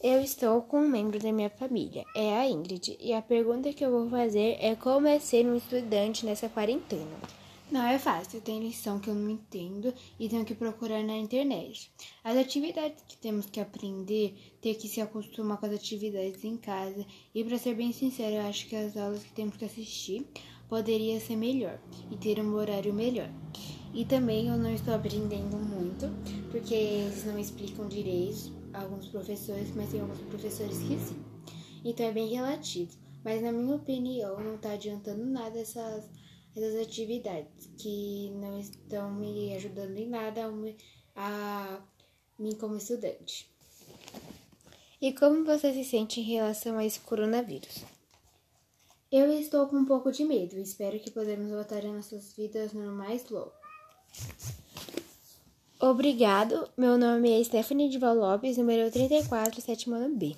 Eu estou com um membro da minha família, é a Ingrid, e a pergunta que eu vou fazer é como é ser um estudante nessa quarentena. Não é fácil, tem lição que eu não entendo e tenho que procurar na internet. As atividades que temos que aprender, ter que se acostumar com as atividades em casa, e para ser bem sincero, eu acho que as aulas que temos que assistir poderia ser melhor e ter um horário melhor. E também eu não estou aprendendo muito, porque eles não explicam direito alguns professores, mas tem alguns professores que sim. Então é bem relativo. Mas na minha opinião, não está adiantando nada essas, essas atividades que não estão me ajudando em nada a, a mim como estudante. E como você se sente em relação a esse coronavírus? Eu estou com um pouco de medo. Espero que podemos voltar às nossas vidas normais logo. Obrigado. Meu nome é Stephanie Dival Lopes, número 34, sétimo ano B.